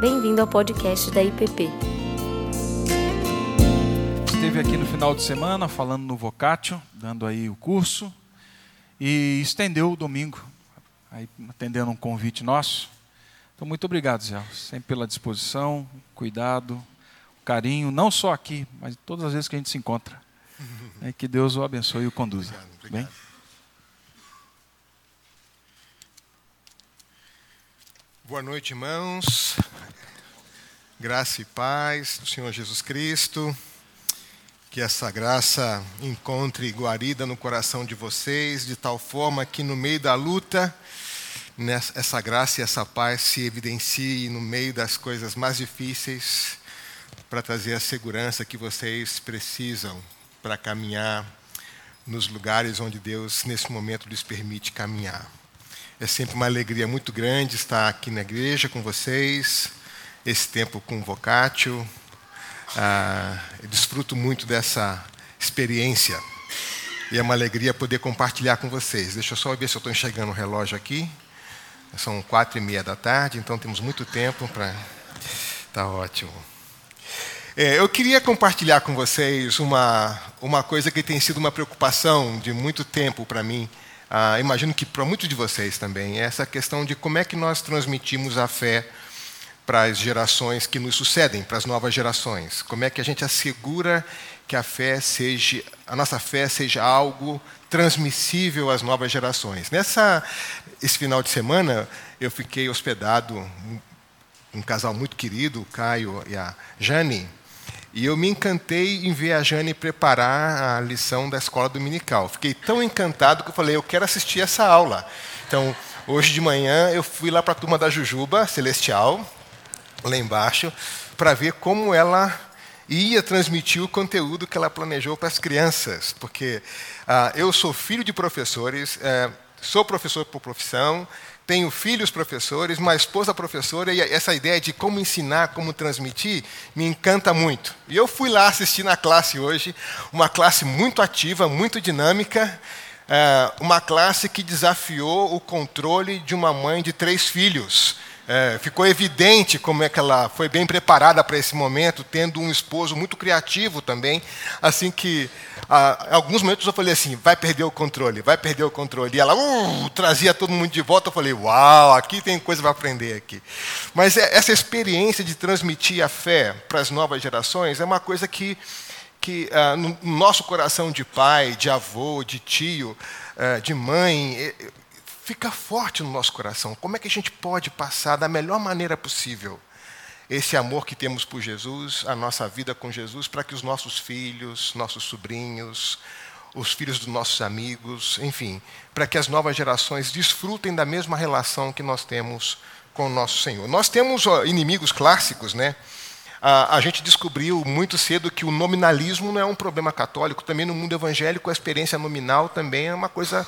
Bem-vindo ao podcast da IPP. Esteve aqui no final de semana falando no Vocatio, dando aí o curso, e estendeu o domingo, aí atendendo um convite nosso. Então, muito obrigado, Zé, sempre pela disposição, cuidado, carinho, não só aqui, mas todas as vezes que a gente se encontra. É, que Deus o abençoe e o conduza. Obrigado, obrigado. Bem? Boa noite, irmãos. Graça e paz do Senhor Jesus Cristo. Que essa graça encontre guarida no coração de vocês, de tal forma que no meio da luta, essa graça e essa paz se evidencie no meio das coisas mais difíceis, para trazer a segurança que vocês precisam para caminhar nos lugares onde Deus, nesse momento, lhes permite caminhar. É sempre uma alegria muito grande estar aqui na igreja com vocês, esse tempo com o Vocatio. Ah, desfruto muito dessa experiência e é uma alegria poder compartilhar com vocês. Deixa eu só ver se eu estou enxergando o relógio aqui. São quatro e meia da tarde, então temos muito tempo para. Tá ótimo. É, eu queria compartilhar com vocês uma, uma coisa que tem sido uma preocupação de muito tempo para mim. Ah, imagino que para muitos de vocês também. É essa questão de como é que nós transmitimos a fé para as gerações que nos sucedem, para as novas gerações. Como é que a gente assegura que a fé seja, a nossa fé seja algo transmissível às novas gerações. Nessa esse final de semana eu fiquei hospedado um, um casal muito querido, o Caio e a Jane, e eu me encantei em ver a Jane preparar a lição da escola dominical. Fiquei tão encantado que eu falei, eu quero assistir essa aula. Então, hoje de manhã eu fui lá para a turma da Jujuba Celestial, lá embaixo, para ver como ela ia transmitir o conteúdo que ela planejou para as crianças. Porque ah, eu sou filho de professores, eh, sou professor por profissão, tenho filhos professores, uma esposa professora, e essa ideia de como ensinar, como transmitir, me encanta muito. E eu fui lá assistir na classe hoje, uma classe muito ativa, muito dinâmica, eh, uma classe que desafiou o controle de uma mãe de três filhos. É, ficou evidente como é que ela foi bem preparada para esse momento, tendo um esposo muito criativo também. Assim que, em alguns momentos eu falei assim: vai perder o controle, vai perder o controle. E ela uh, trazia todo mundo de volta. Eu falei: uau, aqui tem coisa para aprender aqui. Mas é- essa experiência de transmitir a fé para as novas gerações é uma coisa que que ah, no no nosso coração de pai, de avô, de tio, ah, de mãe, fica forte no nosso coração. Como é que a gente pode passar da melhor maneira possível esse amor que temos por Jesus, a nossa vida com Jesus, para que os nossos filhos, nossos sobrinhos, os filhos dos nossos amigos, enfim, para que as novas gerações desfrutem da mesma relação que nós temos com o nosso Senhor. Nós temos ó, inimigos clássicos, né? A, a gente descobriu muito cedo que o nominalismo não é um problema católico. Também no mundo evangélico, a experiência nominal também é uma coisa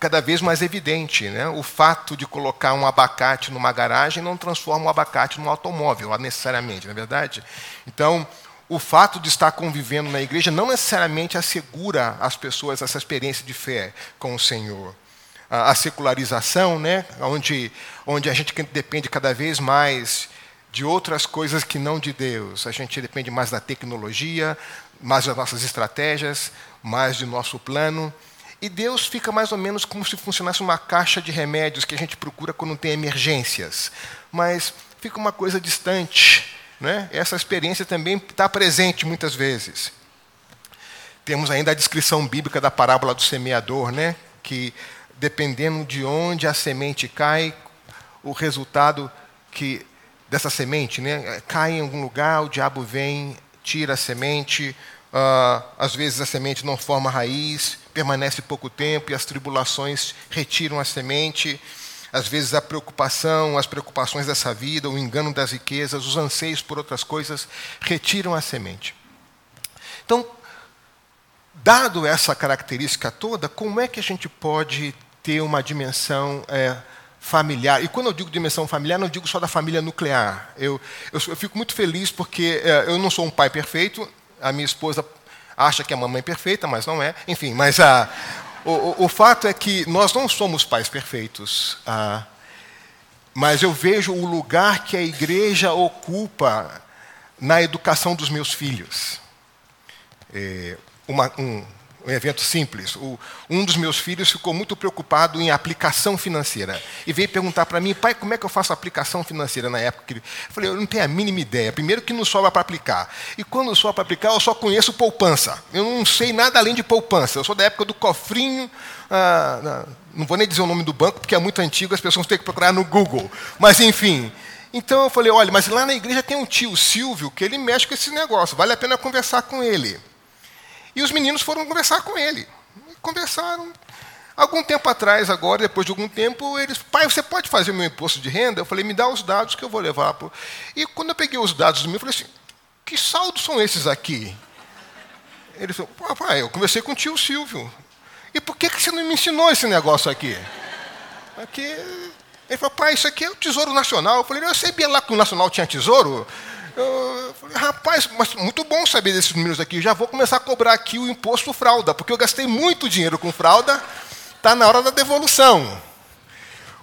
cada vez mais evidente. Né? O fato de colocar um abacate numa garagem não transforma o abacate num automóvel, necessariamente, não é verdade? Então, o fato de estar convivendo na igreja não necessariamente assegura às pessoas essa experiência de fé com o Senhor a a secularização, né, onde, onde a gente depende cada vez mais de outras coisas que não de Deus. A gente depende mais da tecnologia, mais das nossas estratégias, mais do nosso plano. E Deus fica mais ou menos como se funcionasse uma caixa de remédios que a gente procura quando tem emergências. Mas fica uma coisa distante. Né? Essa experiência também está presente muitas vezes. Temos ainda a descrição bíblica da parábola do semeador, né? que dependendo de onde a semente cai, o resultado que dessa semente, né, cai em algum lugar, o diabo vem, tira a semente, ah, às vezes a semente não forma raiz, permanece pouco tempo e as tribulações retiram a semente. Às vezes a preocupação, as preocupações dessa vida, o engano das riquezas, os anseios por outras coisas retiram a semente. Então, dado essa característica toda, como é que a gente pode ter uma dimensão é, familiar? E quando eu digo dimensão familiar, não digo só da família nuclear. Eu, eu, eu fico muito feliz porque é, eu não sou um pai perfeito, a minha esposa acha que é a mamãe perfeita, mas não é. Enfim, mas a, o, o, o fato é que nós não somos pais perfeitos. Ah, mas eu vejo o lugar que a igreja ocupa na educação dos meus filhos. É, uma, um, um evento simples. O, um dos meus filhos ficou muito preocupado em aplicação financeira e veio perguntar para mim, pai, como é que eu faço aplicação financeira na época? Eu falei, eu não tenho a mínima ideia. Primeiro que não sobra para aplicar. E quando sobra para aplicar, eu só conheço poupança. Eu não sei nada além de poupança. Eu sou da época do cofrinho. Ah, não vou nem dizer o nome do banco, porque é muito antigo, as pessoas têm que procurar no Google. Mas, enfim. Então eu falei, olha, mas lá na igreja tem um tio, Silvio, que ele mexe com esse negócio, vale a pena conversar com ele. E os meninos foram conversar com ele. Conversaram. Algum tempo atrás, agora, depois de algum tempo, eles, pai, você pode fazer meu imposto de renda? Eu falei, me dá os dados que eu vou levar. Pro... E quando eu peguei os dados do meu, eu falei assim, que saldos são esses aqui? Ele falou, pai, eu conversei com o tio Silvio. E por que, que você não me ensinou esse negócio aqui? Aqui. Ele falou, pai, isso aqui é o Tesouro Nacional. Eu falei, eu sabia lá que o Nacional tinha tesouro. Eu falei, rapaz, mas muito bom saber desses números aqui. Já vou começar a cobrar aqui o imposto fralda, porque eu gastei muito dinheiro com fralda, está na hora da devolução.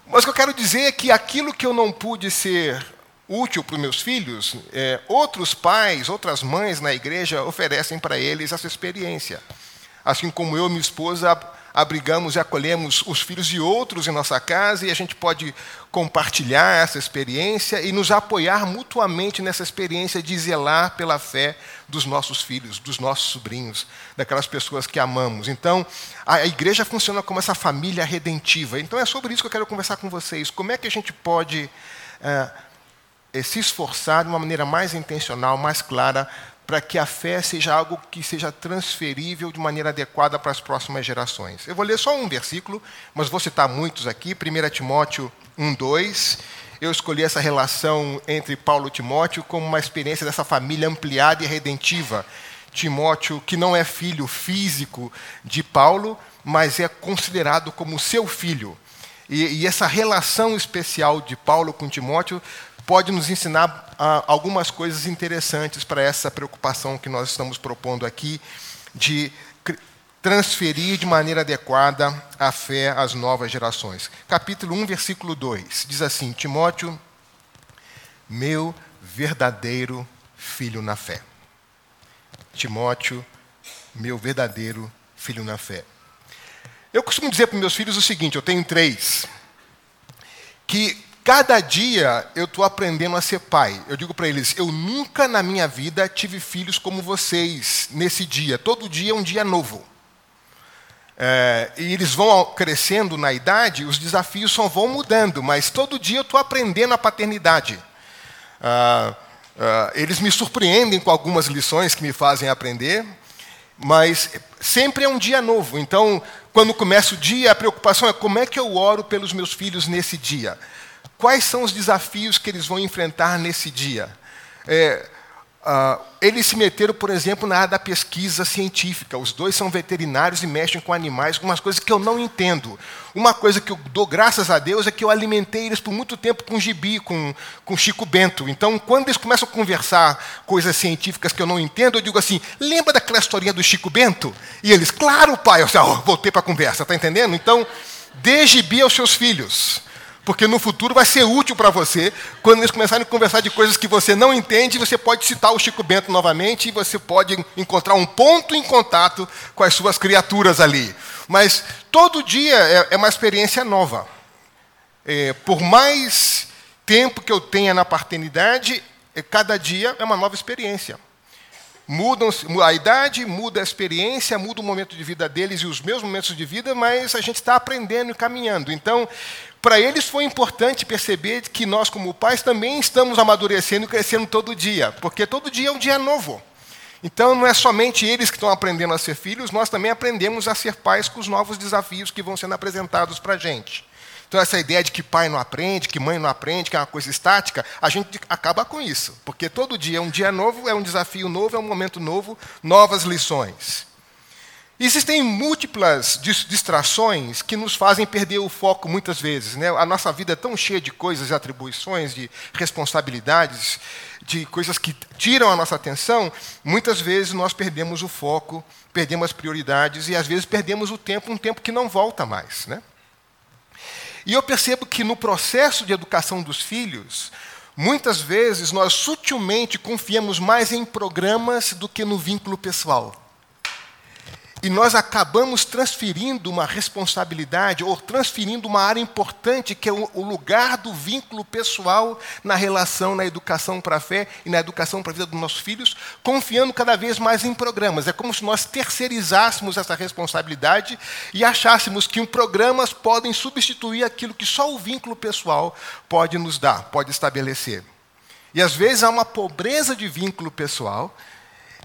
Mas o que eu quero dizer é que aquilo que eu não pude ser útil para os meus filhos, é, outros pais, outras mães na igreja oferecem para eles essa experiência. Assim como eu e minha esposa abrigamos e acolhemos os filhos de outros em nossa casa e a gente pode compartilhar essa experiência e nos apoiar mutuamente nessa experiência de zelar pela fé dos nossos filhos, dos nossos sobrinhos, daquelas pessoas que amamos. Então, a igreja funciona como essa família redentiva. Então, é sobre isso que eu quero conversar com vocês. Como é que a gente pode é, se esforçar de uma maneira mais intencional, mais clara, para que a fé seja algo que seja transferível de maneira adequada para as próximas gerações. Eu vou ler só um versículo, mas vou citar muitos aqui, 1 Timóteo 1, 2. Eu escolhi essa relação entre Paulo e Timóteo como uma experiência dessa família ampliada e redentiva. Timóteo, que não é filho físico de Paulo, mas é considerado como seu filho. E, e essa relação especial de Paulo com Timóteo pode nos ensinar ah, algumas coisas interessantes para essa preocupação que nós estamos propondo aqui de transferir de maneira adequada a fé às novas gerações. Capítulo 1, versículo 2 diz assim: Timóteo, meu verdadeiro filho na fé. Timóteo, meu verdadeiro filho na fé. Eu costumo dizer para meus filhos o seguinte: eu tenho três, que Cada dia eu estou aprendendo a ser pai. Eu digo para eles: eu nunca na minha vida tive filhos como vocês nesse dia. Todo dia é um dia novo. É, e eles vão crescendo na idade, os desafios só vão mudando, mas todo dia eu estou aprendendo a paternidade. Ah, ah, eles me surpreendem com algumas lições que me fazem aprender, mas sempre é um dia novo. Então, quando começa o dia, a preocupação é como é que eu oro pelos meus filhos nesse dia. Quais são os desafios que eles vão enfrentar nesse dia? É, uh, eles se meteram, por exemplo, na área da pesquisa científica. Os dois são veterinários e mexem com animais, com umas coisas que eu não entendo. Uma coisa que eu dou graças a Deus é que eu alimentei eles por muito tempo com gibi, com, com Chico Bento. Então, quando eles começam a conversar coisas científicas que eu não entendo, eu digo assim: lembra daquela historinha do Chico Bento? E eles, claro, pai. Eu disse, oh, voltei para a conversa, está entendendo? Então, dê gibi aos seus filhos. Porque no futuro vai ser útil para você. Quando eles começarem a conversar de coisas que você não entende, você pode citar o Chico Bento novamente e você pode encontrar um ponto em contato com as suas criaturas ali. Mas todo dia é, é uma experiência nova. É, por mais tempo que eu tenha na paternidade, é, cada dia é uma nova experiência. Mudam a idade, muda a experiência, muda o momento de vida deles e os meus momentos de vida, mas a gente está aprendendo e caminhando. Então, para eles foi importante perceber que nós, como pais, também estamos amadurecendo e crescendo todo dia, porque todo dia é um dia novo. Então, não é somente eles que estão aprendendo a ser filhos, nós também aprendemos a ser pais com os novos desafios que vão sendo apresentados para a gente. Então, essa ideia de que pai não aprende, que mãe não aprende, que é uma coisa estática, a gente acaba com isso, porque todo dia é um dia novo, é um desafio novo, é um momento novo, novas lições. Existem múltiplas distrações que nos fazem perder o foco muitas vezes. Né? A nossa vida é tão cheia de coisas e atribuições, de responsabilidades, de coisas que tiram a nossa atenção, muitas vezes nós perdemos o foco, perdemos as prioridades e às vezes perdemos o tempo, um tempo que não volta mais. Né? E eu percebo que no processo de educação dos filhos, muitas vezes nós sutilmente confiamos mais em programas do que no vínculo pessoal. E nós acabamos transferindo uma responsabilidade ou transferindo uma área importante que é o lugar do vínculo pessoal na relação, na educação para a fé e na educação para a vida dos nossos filhos, confiando cada vez mais em programas. É como se nós terceirizássemos essa responsabilidade e achássemos que programas podem substituir aquilo que só o vínculo pessoal pode nos dar, pode estabelecer. E às vezes há uma pobreza de vínculo pessoal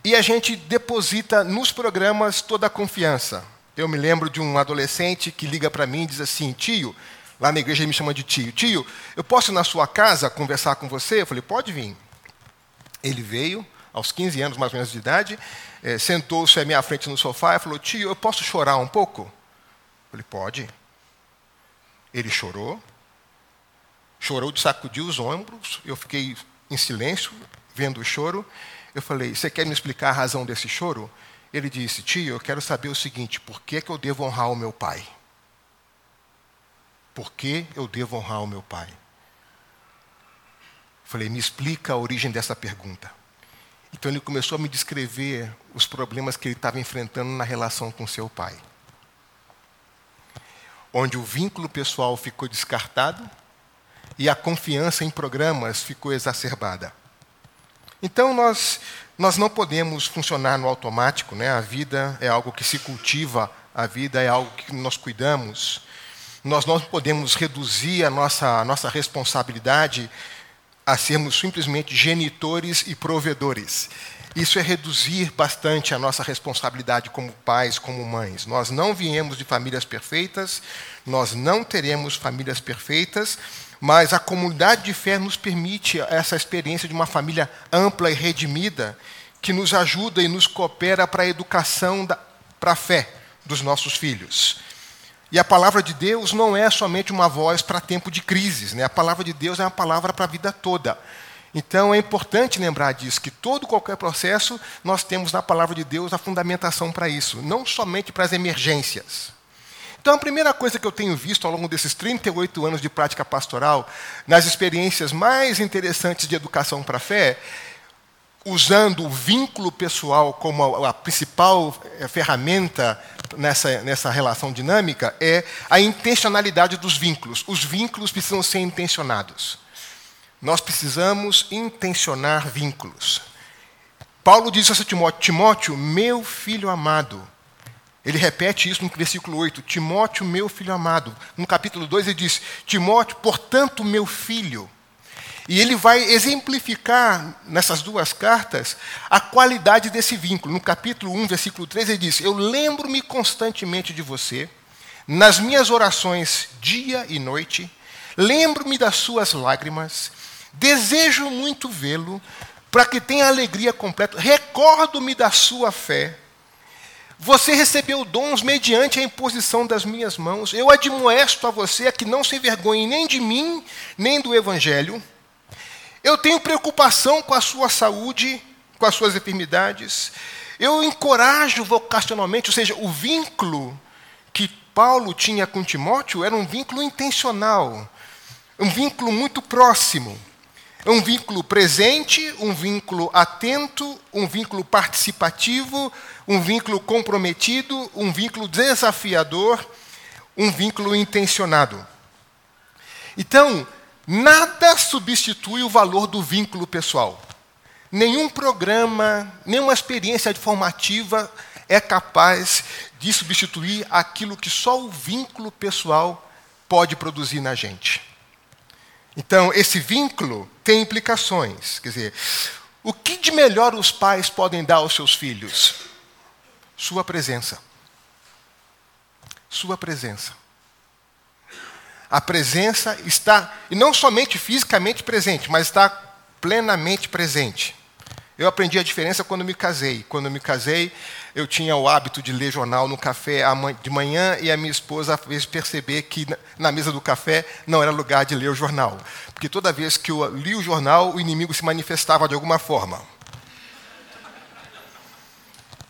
e a gente deposita nos programas toda a confiança. Eu me lembro de um adolescente que liga para mim e diz assim: tio, lá na igreja ele me chama de tio, tio, eu posso ir na sua casa conversar com você? Eu falei: pode vir. Ele veio, aos 15 anos mais ou menos de idade, é, sentou-se à minha frente no sofá e falou: tio, eu posso chorar um pouco? Eu falei: pode. Ele chorou, chorou de sacudir os ombros, eu fiquei em silêncio, vendo o choro. Eu falei: Você quer me explicar a razão desse choro? Ele disse: Tio, eu quero saber o seguinte: por que, que eu devo honrar o meu pai? Por que eu devo honrar o meu pai? Eu falei: Me explica a origem dessa pergunta. Então ele começou a me descrever os problemas que ele estava enfrentando na relação com seu pai. Onde o vínculo pessoal ficou descartado e a confiança em programas ficou exacerbada. Então nós, nós não podemos funcionar no automático, né? a vida é algo que se cultiva, a vida é algo que nós cuidamos. Nós não podemos reduzir a nossa, a nossa responsabilidade a sermos simplesmente genitores e provedores. Isso é reduzir bastante a nossa responsabilidade como pais, como mães. Nós não viemos de famílias perfeitas, nós não teremos famílias perfeitas, mas a comunidade de fé nos permite essa experiência de uma família ampla e redimida, que nos ajuda e nos coopera para a educação, para a fé dos nossos filhos. E a palavra de Deus não é somente uma voz para tempo de crises, né? a palavra de Deus é uma palavra para a vida toda. Então é importante lembrar disso, que todo qualquer processo nós temos na palavra de Deus a fundamentação para isso, não somente para as emergências. Então, a primeira coisa que eu tenho visto ao longo desses 38 anos de prática pastoral, nas experiências mais interessantes de educação para a fé, usando o vínculo pessoal como a, principal eh, ferramenta nessa, nessa relação dinâmica, é a intencionalidade dos vínculos. Os vínculos precisam ser intencionados. Nós precisamos intencionar vínculos. Paulo diz a Timóteo: Timóteo, meu filho amado, ele repete isso no versículo 8: Timóteo, meu filho amado. No capítulo 2 ele diz: Timóteo, portanto, meu filho. E ele vai exemplificar nessas duas cartas a qualidade desse vínculo. No capítulo 1, versículo 3, ele diz: Eu lembro-me constantemente de você, nas minhas orações, dia e noite, lembro-me das suas lágrimas, desejo muito vê-lo, para que tenha alegria completa, recordo-me da sua fé você recebeu dons mediante a imposição das minhas mãos. Eu admoesto a você a que não se envergonhe nem de mim, nem do Evangelho. Eu tenho preocupação com a sua saúde, com as suas enfermidades. Eu encorajo vocacionalmente, ou seja, o vínculo que Paulo tinha com Timóteo era um vínculo intencional, um vínculo muito próximo. Um vínculo presente, um vínculo atento, um vínculo participativo, um vínculo comprometido, um vínculo desafiador, um vínculo intencionado. Então, nada substitui o valor do vínculo pessoal. Nenhum programa, nenhuma experiência formativa é capaz de substituir aquilo que só o vínculo pessoal pode produzir na gente. Então, esse vínculo tem implicações. Quer dizer, o que de melhor os pais podem dar aos seus filhos? Sua presença. Sua presença. A presença está, e não somente fisicamente presente, mas está plenamente presente. Eu aprendi a diferença quando me casei. Quando me casei, eu tinha o hábito de ler jornal no café de manhã e a minha esposa fez perceber que na mesa do café não era lugar de ler o jornal. Porque toda vez que eu li o jornal, o inimigo se manifestava de alguma forma.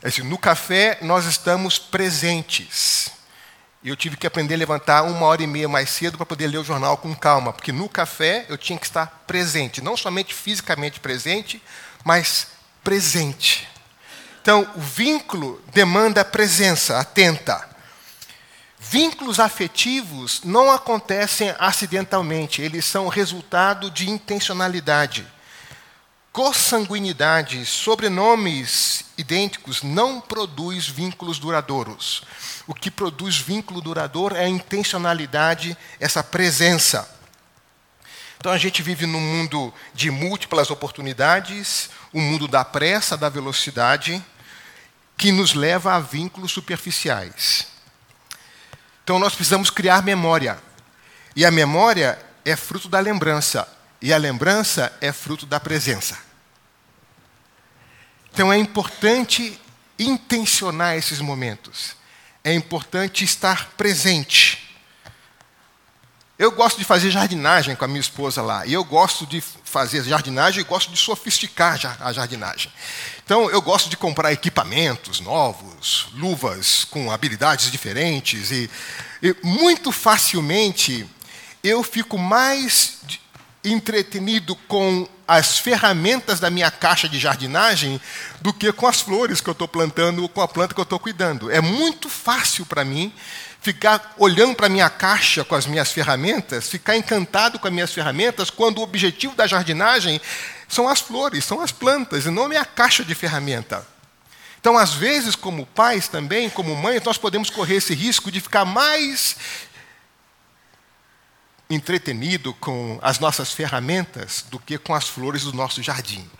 É assim, no café, nós estamos presentes. E eu tive que aprender a levantar uma hora e meia mais cedo para poder ler o jornal com calma, porque no café eu tinha que estar presente, não somente fisicamente presente, mas presente. Então, o vínculo demanda presença atenta. Vínculos afetivos não acontecem acidentalmente, eles são resultado de intencionalidade. Consanguinidade, sobrenomes idênticos, não produz vínculos duradouros. O que produz vínculo duradouro é a intencionalidade, essa presença. Então a gente vive num mundo de múltiplas oportunidades, o um mundo da pressa, da velocidade, que nos leva a vínculos superficiais. Então nós precisamos criar memória. E a memória é fruto da lembrança. E a lembrança é fruto da presença. Então é importante intencionar esses momentos. É importante estar presente. Eu gosto de fazer jardinagem com a minha esposa lá. E eu gosto de fazer jardinagem e gosto de sofisticar a jardinagem. Então, eu gosto de comprar equipamentos novos, luvas com habilidades diferentes, e, e muito facilmente eu fico mais entretenido com as ferramentas da minha caixa de jardinagem do que com as flores que eu estou plantando ou com a planta que eu estou cuidando. É muito fácil para mim ficar olhando para a minha caixa com as minhas ferramentas, ficar encantado com as minhas ferramentas, quando o objetivo da jardinagem são as flores, são as plantas, e não a minha caixa de ferramenta. Então, às vezes, como pais também, como mães, nós podemos correr esse risco de ficar mais entretenido com as nossas ferramentas do que com as flores do nosso jardim.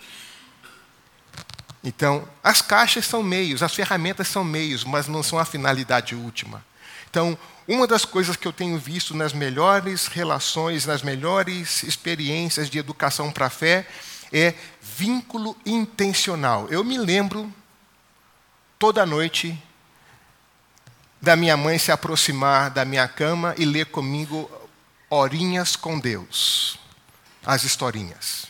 Então, as caixas são meios, as ferramentas são meios, mas não são a finalidade última. Então, uma das coisas que eu tenho visto nas melhores relações, nas melhores experiências de educação para a fé, é vínculo intencional. Eu me lembro toda noite da minha mãe se aproximar da minha cama e ler comigo horinhas com Deus, as historinhas.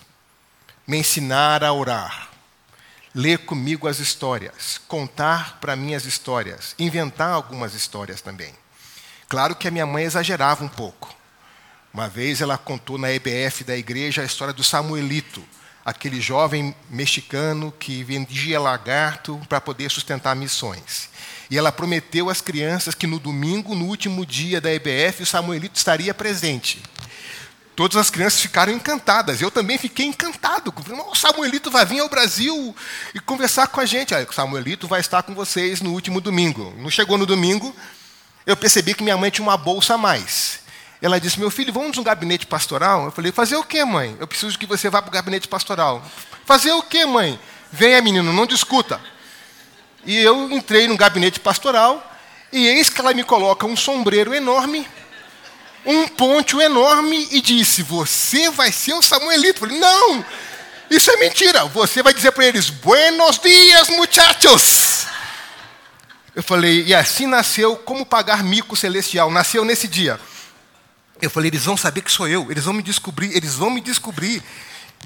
Me ensinar a orar ler comigo as histórias, contar para mim as histórias, inventar algumas histórias também. Claro que a minha mãe exagerava um pouco. Uma vez ela contou na EBF da igreja a história do Samuelito, aquele jovem mexicano que vendia lagarto para poder sustentar missões. E ela prometeu às crianças que no domingo, no último dia da EBF, o Samuelito estaria presente. Todas as crianças ficaram encantadas. Eu também fiquei encantado. O Samuelito vai vir ao Brasil e conversar com a gente. o Samuelito vai estar com vocês no último domingo. Não chegou no domingo, eu percebi que minha mãe tinha uma bolsa a mais. Ela disse: Meu filho, vamos no gabinete pastoral? Eu falei: Fazer o quê, mãe? Eu preciso que você vá para o gabinete pastoral. Fazer o quê, mãe? Venha, menino, não discuta. E eu entrei no gabinete pastoral e eis que ela me coloca um sombreiro enorme um poncho enorme e disse: Você vai ser o Samuelito. Eu falei: Não, isso é mentira. Você vai dizer para eles: Buenos dias, muchachos. Eu falei: E assim nasceu como pagar mico celestial. Nasceu nesse dia. Eu falei: Eles vão saber que sou eu. Eles vão me descobrir. Eles vão me descobrir.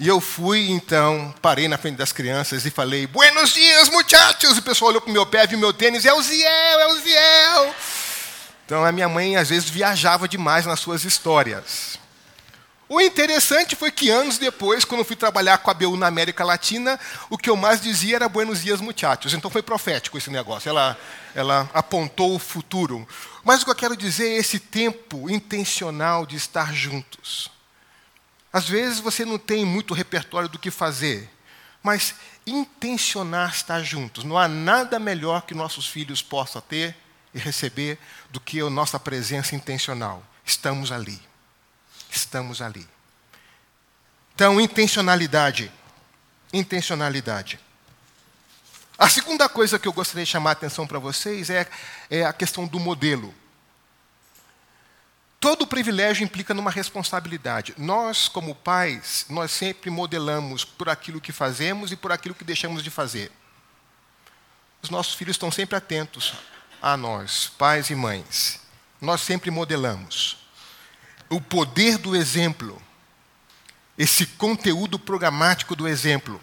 E eu fui, então, parei na frente das crianças e falei: Buenos dias, muchachos. E o pessoal olhou para o meu pé, viu meu tênis: É o Ziel, é o Ziel. Então a minha mãe às vezes viajava demais nas suas histórias. O interessante foi que anos depois, quando fui trabalhar com a BU na América Latina, o que eu mais dizia era Buenos dias, muchachos. Então foi profético esse negócio. Ela, ela apontou o futuro. Mas o que eu quero dizer é esse tempo intencional de estar juntos. Às vezes você não tem muito repertório do que fazer, mas intencionar estar juntos. Não há nada melhor que nossos filhos possam ter e receber do que a nossa presença intencional. Estamos ali. Estamos ali. Então, intencionalidade. Intencionalidade. A segunda coisa que eu gostaria de chamar a atenção para vocês é, é a questão do modelo. Todo privilégio implica numa responsabilidade. Nós, como pais, nós sempre modelamos por aquilo que fazemos e por aquilo que deixamos de fazer. Os nossos filhos estão sempre atentos a nós, pais e mães. Nós sempre modelamos. O poder do exemplo, esse conteúdo programático do exemplo,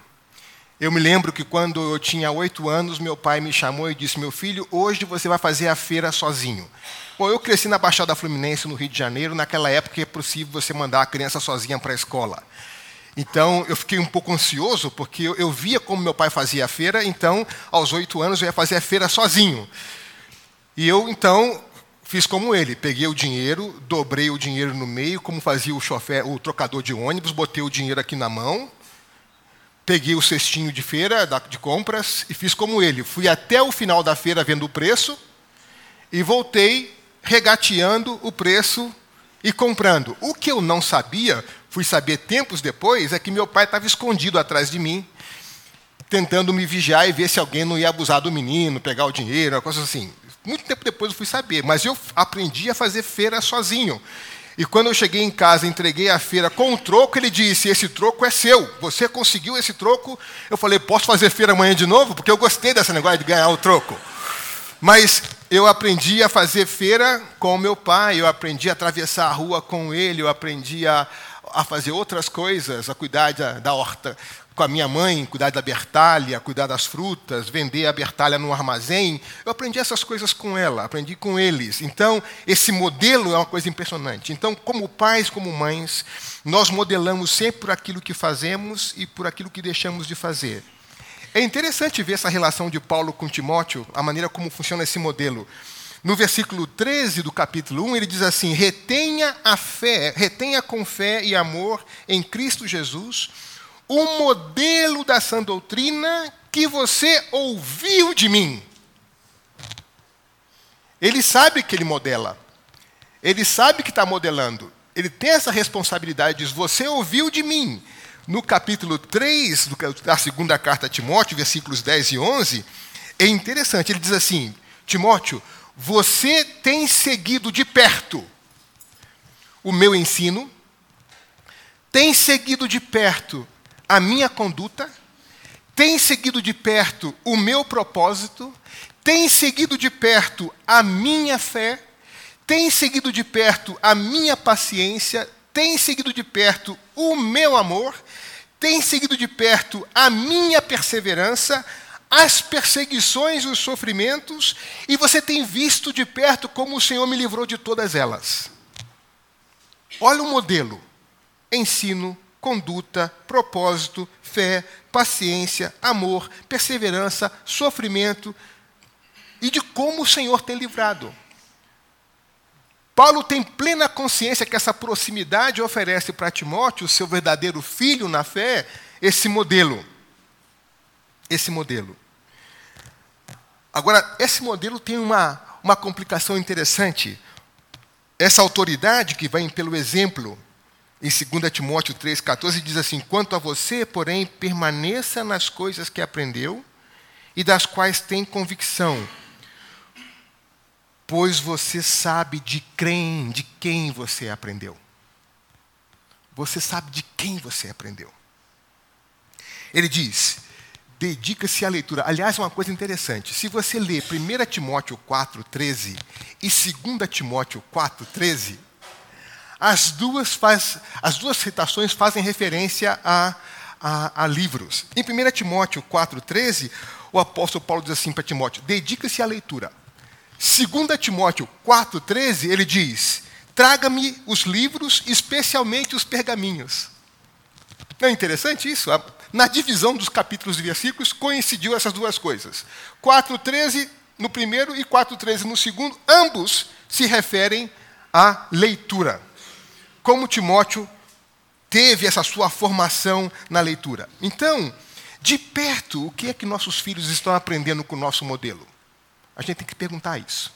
Eu me lembro que quando eu tinha oito anos, meu pai me chamou e disse: Meu filho, hoje você vai fazer a feira sozinho. Bom, eu cresci na Baixada Fluminense, no Rio de Janeiro. Naquela época é possível você mandar a criança sozinha para a escola. Então eu fiquei um pouco ansioso, porque eu, eu via como meu pai fazia a feira, então aos oito anos eu ia fazer a feira sozinho. E eu então fiz como ele, peguei o dinheiro, dobrei o dinheiro no meio, como fazia o chofer, o trocador de ônibus, botei o dinheiro aqui na mão, peguei o cestinho de feira, de compras, e fiz como ele. Fui até o final da feira vendo o preço e voltei regateando o preço e comprando. O que eu não sabia fui saber tempos depois, é que meu pai estava escondido atrás de mim, tentando me vigiar e ver se alguém não ia abusar do menino, pegar o dinheiro, uma coisa assim. Muito tempo depois eu fui saber, mas eu aprendi a fazer feira sozinho. E quando eu cheguei em casa, entreguei a feira com o troco, ele disse: Esse troco é seu, você conseguiu esse troco. Eu falei: Posso fazer feira amanhã de novo? Porque eu gostei desse negócio de ganhar o troco. Mas eu aprendi a fazer feira com meu pai, eu aprendi a atravessar a rua com ele, eu aprendi a, a fazer outras coisas, a cuidar da, da horta com a minha mãe, cuidar da bertalha, cuidar das frutas, vender a bertalha no armazém. Eu aprendi essas coisas com ela, aprendi com eles. Então, esse modelo é uma coisa impressionante. Então, como pais, como mães, nós modelamos sempre por aquilo que fazemos e por aquilo que deixamos de fazer. É interessante ver essa relação de Paulo com Timóteo, a maneira como funciona esse modelo. No versículo 13 do capítulo 1, ele diz assim: retenha a fé, retenha com fé e amor em Cristo Jesus o modelo da sã doutrina que você ouviu de mim. Ele sabe que ele modela. Ele sabe que está modelando. Ele tem essa responsabilidade, diz: Você ouviu de mim. No capítulo 3 da segunda carta a Timóteo, versículos 10 e 11, é interessante. Ele diz assim: Timóteo, você tem seguido de perto o meu ensino, tem seguido de perto a minha conduta, tem seguido de perto o meu propósito, tem seguido de perto a minha fé, tem seguido de perto a minha paciência, tem seguido de perto o meu amor, tem seguido de perto a minha perseverança, as perseguições e os sofrimentos, e você tem visto de perto como o Senhor me livrou de todas elas. Olha o modelo: ensino, conduta, propósito, fé, paciência, amor, perseverança, sofrimento, e de como o Senhor tem livrado. Paulo tem plena consciência que essa proximidade oferece para Timóteo, seu verdadeiro filho na fé, esse modelo esse modelo. Agora, esse modelo tem uma, uma complicação interessante. Essa autoridade que vem pelo exemplo, em 2 Timóteo 3,14, diz assim: Quanto a você, porém, permaneça nas coisas que aprendeu e das quais tem convicção, pois você sabe de quem, de quem você aprendeu. Você sabe de quem você aprendeu. Ele diz: dedica-se à leitura. Aliás, uma coisa interessante: se você ler 1 Timóteo 4,13 e 2 Timóteo 4,13, as duas, faz, as duas citações fazem referência a, a, a livros. Em 1 Timóteo 4,13, o apóstolo Paulo diz assim para Timóteo: dedica-se à leitura. 2 Timóteo 4,13, ele diz: traga-me os livros, especialmente os pergaminhos. Não é interessante isso? Na divisão dos capítulos e versículos coincidiu essas duas coisas. 4:13 no primeiro e 4:13 no segundo, ambos se referem à leitura. Como Timóteo teve essa sua formação na leitura. Então, de perto, o que é que nossos filhos estão aprendendo com o nosso modelo? A gente tem que perguntar isso.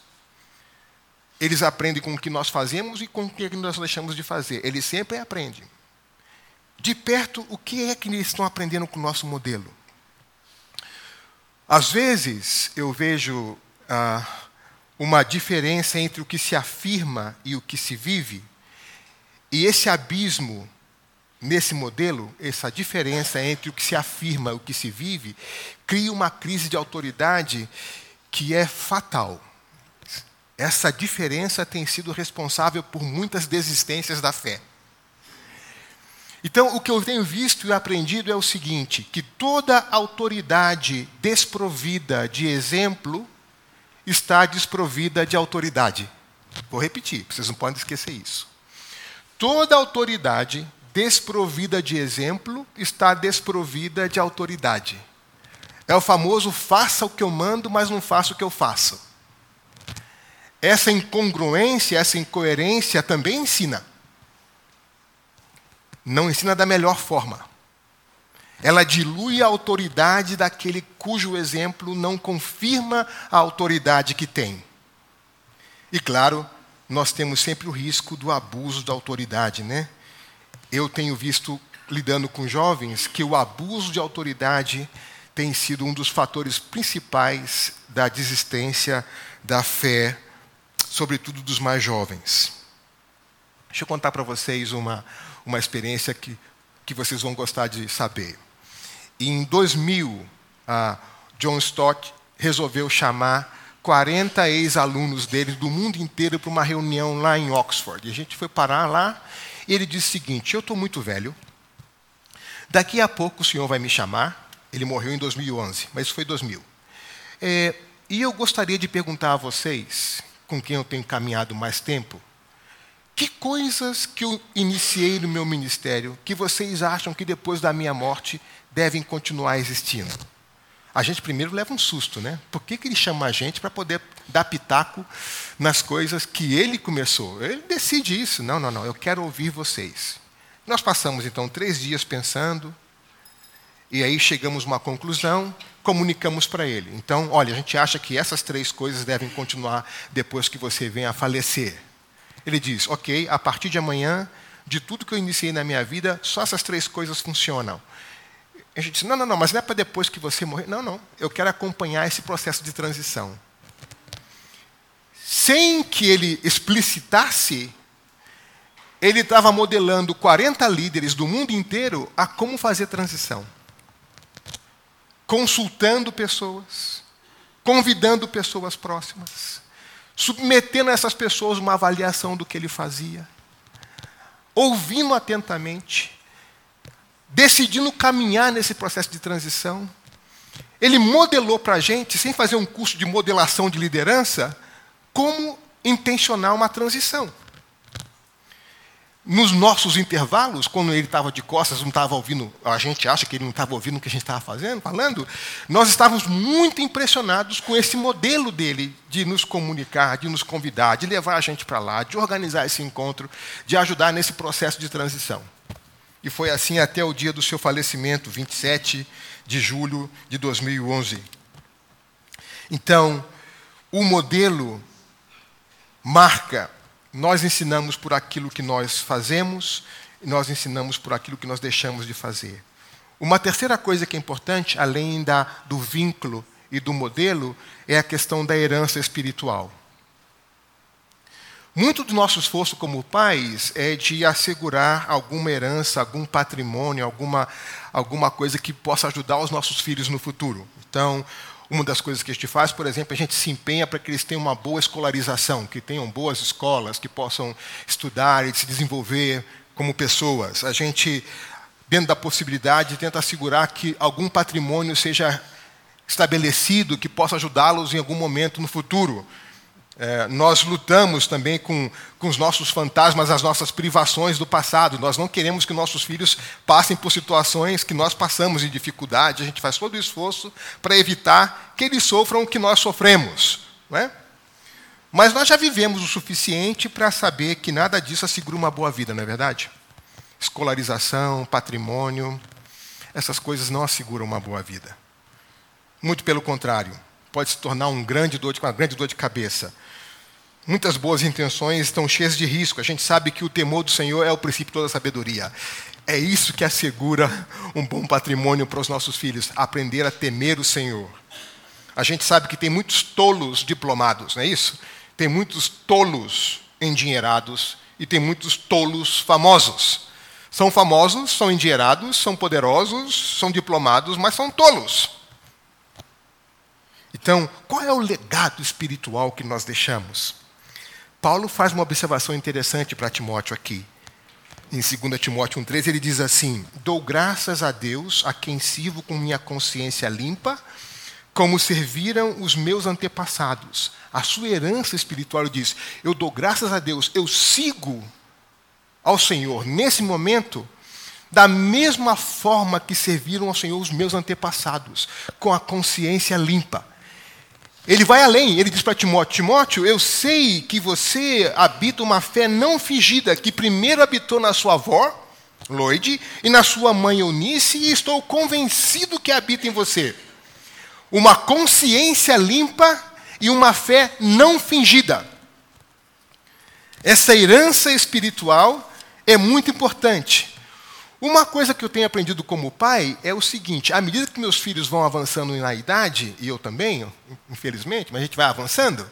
Eles aprendem com o que nós fazemos e com o que nós deixamos de fazer. Eles sempre aprendem de perto o que é que eles estão aprendendo com o nosso modelo. Às vezes eu vejo ah, uma diferença entre o que se afirma e o que se vive, e esse abismo nesse modelo, essa diferença entre o que se afirma e o que se vive, cria uma crise de autoridade que é fatal. Essa diferença tem sido responsável por muitas desistências da fé. Então, o que eu tenho visto e aprendido é o seguinte: que toda autoridade desprovida de exemplo está desprovida de autoridade. Vou repetir, vocês não podem esquecer isso. Toda autoridade desprovida de exemplo está desprovida de autoridade. É o famoso faça o que eu mando, mas não faça o que eu faço. Essa incongruência, essa incoerência também ensina não ensina da melhor forma. Ela dilui a autoridade daquele cujo exemplo não confirma a autoridade que tem. E claro, nós temos sempre o risco do abuso da autoridade, né? Eu tenho visto, lidando com jovens, que o abuso de autoridade tem sido um dos fatores principais da desistência da fé, sobretudo dos mais jovens. Deixa eu contar para vocês uma, uma experiência que, que vocês vão gostar de saber. Em 2000, a John Stott resolveu chamar 40 ex-alunos dele do mundo inteiro para uma reunião lá em Oxford. E a gente foi parar lá e ele disse o seguinte: Eu estou muito velho, daqui a pouco o senhor vai me chamar. Ele morreu em 2011, mas foi 2000. É, e eu gostaria de perguntar a vocês, com quem eu tenho caminhado mais tempo, que coisas que eu iniciei no meu ministério que vocês acham que depois da minha morte devem continuar existindo? A gente primeiro leva um susto, né? Por que, que ele chama a gente para poder dar pitaco nas coisas que ele começou? Ele decide isso. Não, não, não, eu quero ouvir vocês. Nós passamos então três dias pensando, e aí chegamos a uma conclusão, comunicamos para ele. Então, olha, a gente acha que essas três coisas devem continuar depois que você venha a falecer. Ele diz: Ok, a partir de amanhã, de tudo que eu iniciei na minha vida, só essas três coisas funcionam. A gente diz: Não, não, não, mas não é para depois que você morrer. Não, não, eu quero acompanhar esse processo de transição. Sem que ele explicitasse, ele estava modelando 40 líderes do mundo inteiro a como fazer transição. Consultando pessoas, convidando pessoas próximas submetendo a essas pessoas uma avaliação do que ele fazia, ouvindo atentamente, decidindo caminhar nesse processo de transição. Ele modelou para a gente, sem fazer um curso de modelação de liderança, como intencionar uma transição nos nossos intervalos, quando ele estava de costas, não estava ouvindo, a gente acha que ele não estava ouvindo o que a gente estava fazendo, falando, nós estávamos muito impressionados com esse modelo dele de nos comunicar, de nos convidar, de levar a gente para lá, de organizar esse encontro, de ajudar nesse processo de transição. E foi assim até o dia do seu falecimento, 27 de julho de 2011. Então, o modelo marca nós ensinamos por aquilo que nós fazemos, e nós ensinamos por aquilo que nós deixamos de fazer. Uma terceira coisa que é importante, além da, do vínculo e do modelo, é a questão da herança espiritual. Muito do nosso esforço como pais é de assegurar alguma herança, algum patrimônio, alguma, alguma coisa que possa ajudar os nossos filhos no futuro. Então, uma das coisas que a gente faz, por exemplo, a gente se empenha para que eles tenham uma boa escolarização, que tenham boas escolas, que possam estudar e se desenvolver como pessoas. A gente, dentro da possibilidade, tenta assegurar que algum patrimônio seja estabelecido que possa ajudá-los em algum momento no futuro. É, nós lutamos também com, com os nossos fantasmas, as nossas privações do passado. Nós não queremos que nossos filhos passem por situações que nós passamos de dificuldade. A gente faz todo o esforço para evitar que eles sofram o que nós sofremos. Não é? Mas nós já vivemos o suficiente para saber que nada disso assegura uma boa vida, não é verdade? Escolarização, patrimônio, essas coisas não asseguram uma boa vida. Muito pelo contrário pode se tornar um grande dor de, uma grande dor de cabeça. Muitas boas intenções estão cheias de risco. A gente sabe que o temor do Senhor é o princípio de toda sabedoria. É isso que assegura um bom patrimônio para os nossos filhos, aprender a temer o Senhor. A gente sabe que tem muitos tolos diplomados, não é isso? Tem muitos tolos endinheirados e tem muitos tolos famosos. São famosos, são endinheirados, são poderosos, são diplomados, mas são tolos. Então, qual é o legado espiritual que nós deixamos? Paulo faz uma observação interessante para Timóteo aqui. em 2 Timóteo 1,13, ele diz assim: Dou graças a Deus, a quem sirvo com minha consciência limpa, como serviram os meus antepassados. A sua herança espiritual diz: Eu dou graças a Deus, eu sigo ao Senhor nesse momento, da mesma forma que serviram ao Senhor os meus antepassados, com a consciência limpa. Ele vai além, ele diz para Timóteo: Timóteo, eu sei que você habita uma fé não fingida, que primeiro habitou na sua avó, Loide, e na sua mãe Eunice, e estou convencido que habita em você. Uma consciência limpa e uma fé não fingida. Essa herança espiritual é muito importante. Uma coisa que eu tenho aprendido como pai é o seguinte: à medida que meus filhos vão avançando na idade, e eu também, infelizmente, mas a gente vai avançando,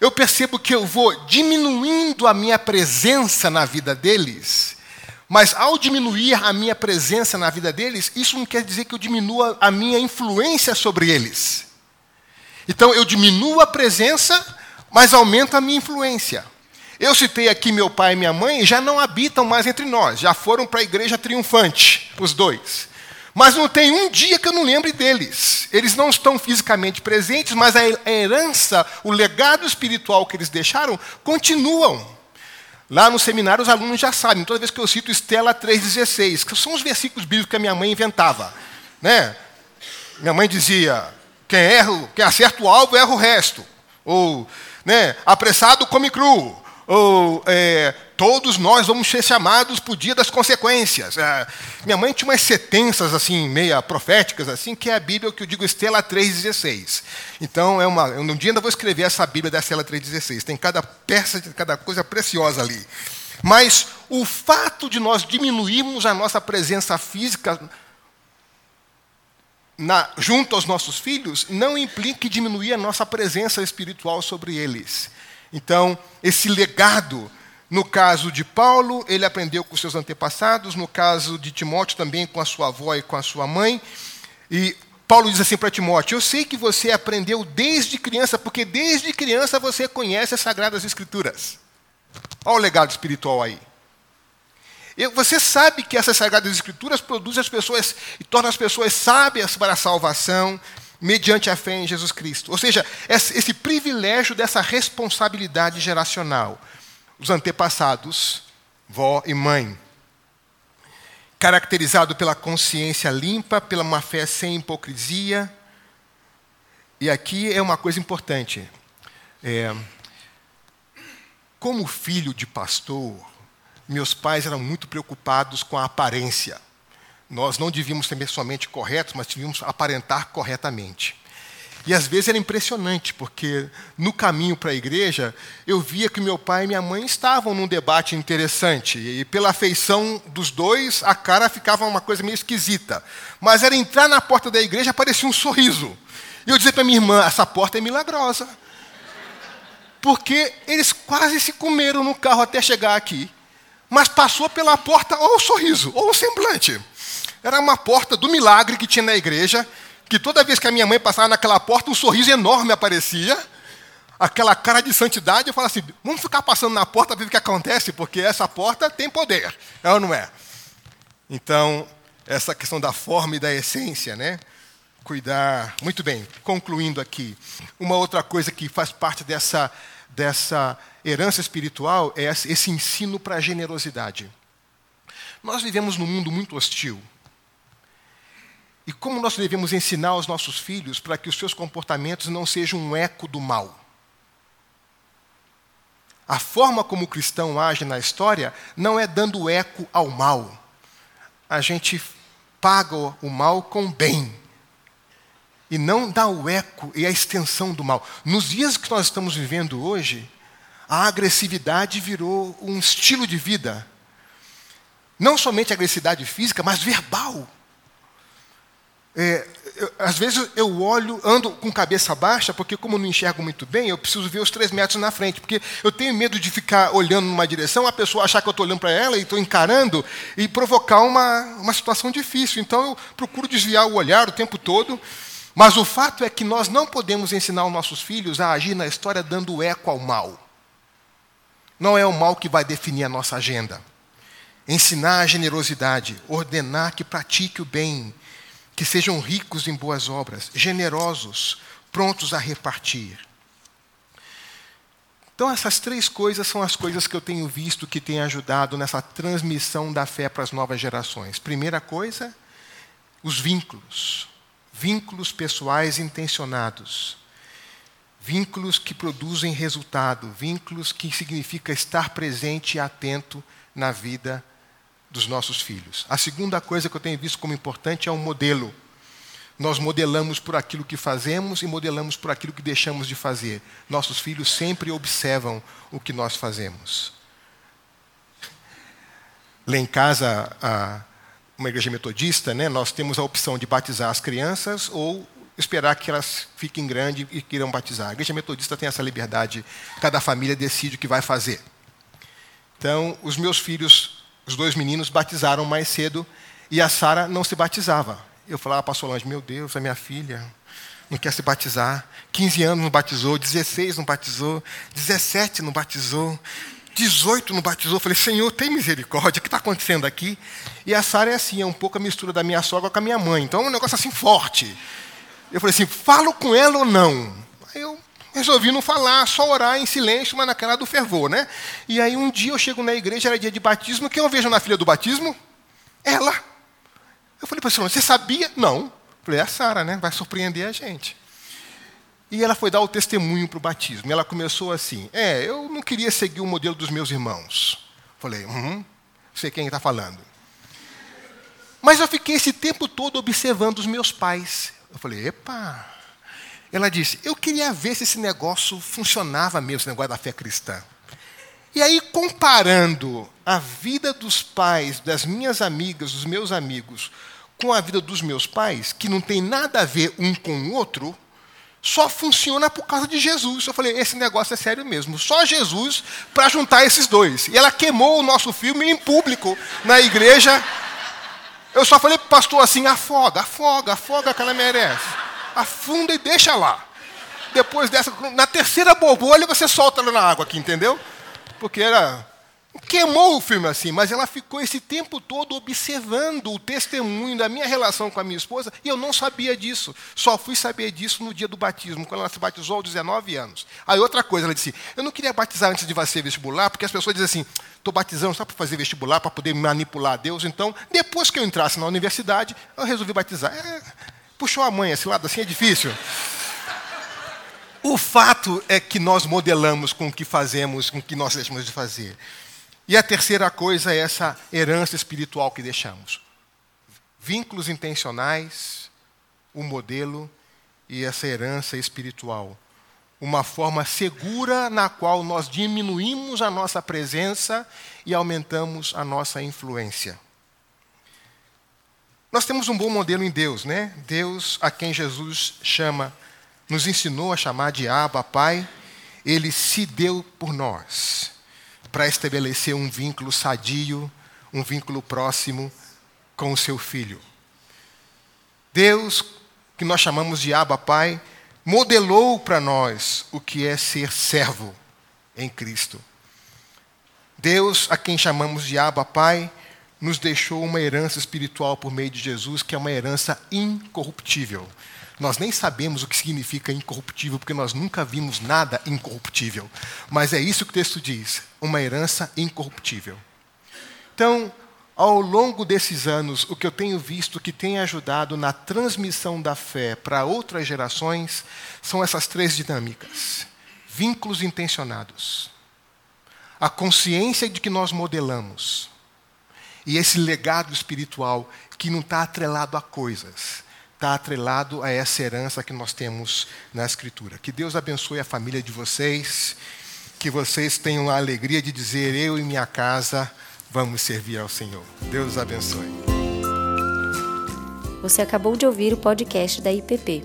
eu percebo que eu vou diminuindo a minha presença na vida deles. Mas ao diminuir a minha presença na vida deles, isso não quer dizer que eu diminua a minha influência sobre eles. Então eu diminuo a presença, mas aumento a minha influência. Eu citei aqui meu pai e minha mãe, já não habitam mais entre nós, já foram para a igreja triunfante, os dois. Mas não tem um dia que eu não lembre deles. Eles não estão fisicamente presentes, mas a herança, o legado espiritual que eles deixaram, continuam. Lá no seminário, os alunos já sabem, toda vez que eu cito Estela 3,16, que são os versículos bíblicos que a minha mãe inventava. Né? Minha mãe dizia: quem, erra, quem acerta o alvo, erra o resto. Ou, né, apressado come cru ou é, todos nós vamos ser chamados para o dia das consequências. É, minha mãe tinha umas sentenças assim, meia proféticas, assim, que é a Bíblia que eu digo Estela 3,16. Então, é uma, um dia ainda vou escrever essa Bíblia da Estela 3,16. Tem cada peça, cada coisa preciosa ali. Mas o fato de nós diminuirmos a nossa presença física na, junto aos nossos filhos não implica diminuir a nossa presença espiritual sobre eles. Então, esse legado, no caso de Paulo, ele aprendeu com seus antepassados, no caso de Timóteo também com a sua avó e com a sua mãe. E Paulo diz assim para Timóteo: Eu sei que você aprendeu desde criança, porque desde criança você conhece as Sagradas Escrituras. Olha o legado espiritual aí. Você sabe que essas Sagradas Escrituras produzem as pessoas e tornam as pessoas sábias para a salvação, mediante a fé em Jesus Cristo. Ou seja, esse privilégio dessa responsabilidade geracional. Os antepassados, vó e mãe. Caracterizado pela consciência limpa, pela uma fé sem hipocrisia. E aqui é uma coisa importante. É, como filho de pastor, meus pais eram muito preocupados com a aparência nós não devíamos ser somente corretos, mas devíamos aparentar corretamente. E às vezes era impressionante, porque no caminho para a igreja, eu via que meu pai e minha mãe estavam num debate interessante. E pela afeição dos dois, a cara ficava uma coisa meio esquisita. Mas era entrar na porta da igreja, aparecia um sorriso. E eu dizia para minha irmã: essa porta é milagrosa. Porque eles quase se comeram no carro até chegar aqui. Mas passou pela porta ou o sorriso, ou o semblante. Era uma porta do milagre que tinha na igreja, que toda vez que a minha mãe passava naquela porta, um sorriso enorme aparecia, aquela cara de santidade. Eu falava assim: vamos ficar passando na porta para ver o que acontece, porque essa porta tem poder, é ou não é? Então, essa questão da forma e da essência, né? Cuidar. Muito bem, concluindo aqui. Uma outra coisa que faz parte dessa, dessa herança espiritual é esse ensino para a generosidade. Nós vivemos num mundo muito hostil. E como nós devemos ensinar os nossos filhos para que os seus comportamentos não sejam um eco do mal? A forma como o cristão age na história não é dando eco ao mal. A gente paga o mal com bem. E não dá o eco e a extensão do mal. Nos dias que nós estamos vivendo hoje, a agressividade virou um estilo de vida. Não somente agressividade física, mas verbal. É, eu, às vezes eu olho, ando com cabeça baixa, porque como não enxergo muito bem, eu preciso ver os três metros na frente, porque eu tenho medo de ficar olhando numa direção, a pessoa achar que eu estou olhando para ela e estou encarando e provocar uma, uma situação difícil. Então eu procuro desviar o olhar o tempo todo. Mas o fato é que nós não podemos ensinar os nossos filhos a agir na história dando eco ao mal. Não é o mal que vai definir a nossa agenda. ensinar a generosidade, ordenar que pratique o bem, que sejam ricos em boas obras, generosos, prontos a repartir. Então, essas três coisas são as coisas que eu tenho visto que têm ajudado nessa transmissão da fé para as novas gerações. Primeira coisa, os vínculos. Vínculos pessoais intencionados. Vínculos que produzem resultado. Vínculos que significa estar presente e atento na vida dos nossos filhos. A segunda coisa que eu tenho visto como importante é um modelo. Nós modelamos por aquilo que fazemos e modelamos por aquilo que deixamos de fazer. Nossos filhos sempre observam o que nós fazemos. Lá em casa, uma igreja metodista, né, nós temos a opção de batizar as crianças ou esperar que elas fiquem grandes e queiram batizar. A igreja metodista tem essa liberdade, cada família decide o que vai fazer. Então, os meus filhos, os dois meninos, batizaram mais cedo e a Sara não se batizava. Eu falava para a Solange, meu Deus, a minha filha não quer se batizar. 15 anos não batizou, 16 não batizou, 17 não batizou, 18 não batizou. Eu falei, Senhor, tem misericórdia, o que está acontecendo aqui? E a Sara é assim, é um pouco a mistura da minha sogra com a minha mãe. Então é um negócio assim forte. Eu falei assim, falo com ela ou não? Aí eu resolvi não falar, só orar em silêncio, mas naquela do fervor, né? E aí um dia eu chego na igreja, era dia de batismo, quem eu vejo na filha do batismo? Ela. Eu falei para ela, você sabia? Não. Eu falei, é a Sara, né? Vai surpreender a gente. E ela foi dar o testemunho para o batismo. Ela começou assim: É, eu não queria seguir o modelo dos meus irmãos. Falei, uhum, sei quem está falando. Mas eu fiquei esse tempo todo observando os meus pais. Eu falei, epa. Ela disse, eu queria ver se esse negócio funcionava mesmo, esse negócio da fé cristã. E aí, comparando a vida dos pais, das minhas amigas, dos meus amigos, com a vida dos meus pais, que não tem nada a ver um com o outro, só funciona por causa de Jesus. Eu falei, esse negócio é sério mesmo. Só Jesus para juntar esses dois. E ela queimou o nosso filme em público na igreja. Eu só falei para o pastor assim: afoga, afoga, afoga que ela merece. Afunda e deixa lá. Depois dessa, na terceira borbolha, você solta ela na água aqui, entendeu? Porque era queimou o filme assim, mas ela ficou esse tempo todo observando o testemunho da minha relação com a minha esposa e eu não sabia disso. Só fui saber disso no dia do batismo, quando ela se batizou aos 19 anos. Aí outra coisa, ela disse: Eu não queria batizar antes de fazer vestibular, porque as pessoas dizem assim: estou batizando só para fazer vestibular, para poder manipular Deus. Então, depois que eu entrasse na universidade, eu resolvi batizar. É, puxou a mãe, esse lado assim é difícil. O fato é que nós modelamos com o que fazemos, com o que nós deixamos de fazer. E a terceira coisa é essa herança espiritual que deixamos. Vínculos intencionais, o modelo e essa herança espiritual. Uma forma segura na qual nós diminuímos a nossa presença e aumentamos a nossa influência. Nós temos um bom modelo em Deus, né? Deus, a quem Jesus chama, nos ensinou a chamar de Abba, Pai, ele se deu por nós para estabelecer um vínculo sadio, um vínculo próximo com o seu filho. Deus, que nós chamamos de Abba Pai, modelou para nós o que é ser servo em Cristo. Deus, a quem chamamos de Abba Pai, nos deixou uma herança espiritual por meio de Jesus, que é uma herança incorruptível. Nós nem sabemos o que significa incorruptível, porque nós nunca vimos nada incorruptível. Mas é isso que o texto diz: uma herança incorruptível. Então, ao longo desses anos, o que eu tenho visto que tem ajudado na transmissão da fé para outras gerações são essas três dinâmicas: vínculos intencionados, a consciência de que nós modelamos, e esse legado espiritual que não está atrelado a coisas, está atrelado a essa herança que nós temos na Escritura. Que Deus abençoe a família de vocês, que vocês tenham a alegria de dizer: Eu e minha casa vamos servir ao Senhor. Deus abençoe. Você acabou de ouvir o podcast da IPP.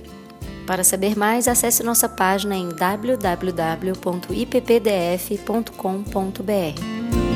Para saber mais, acesse nossa página em www.ippdf.com.br.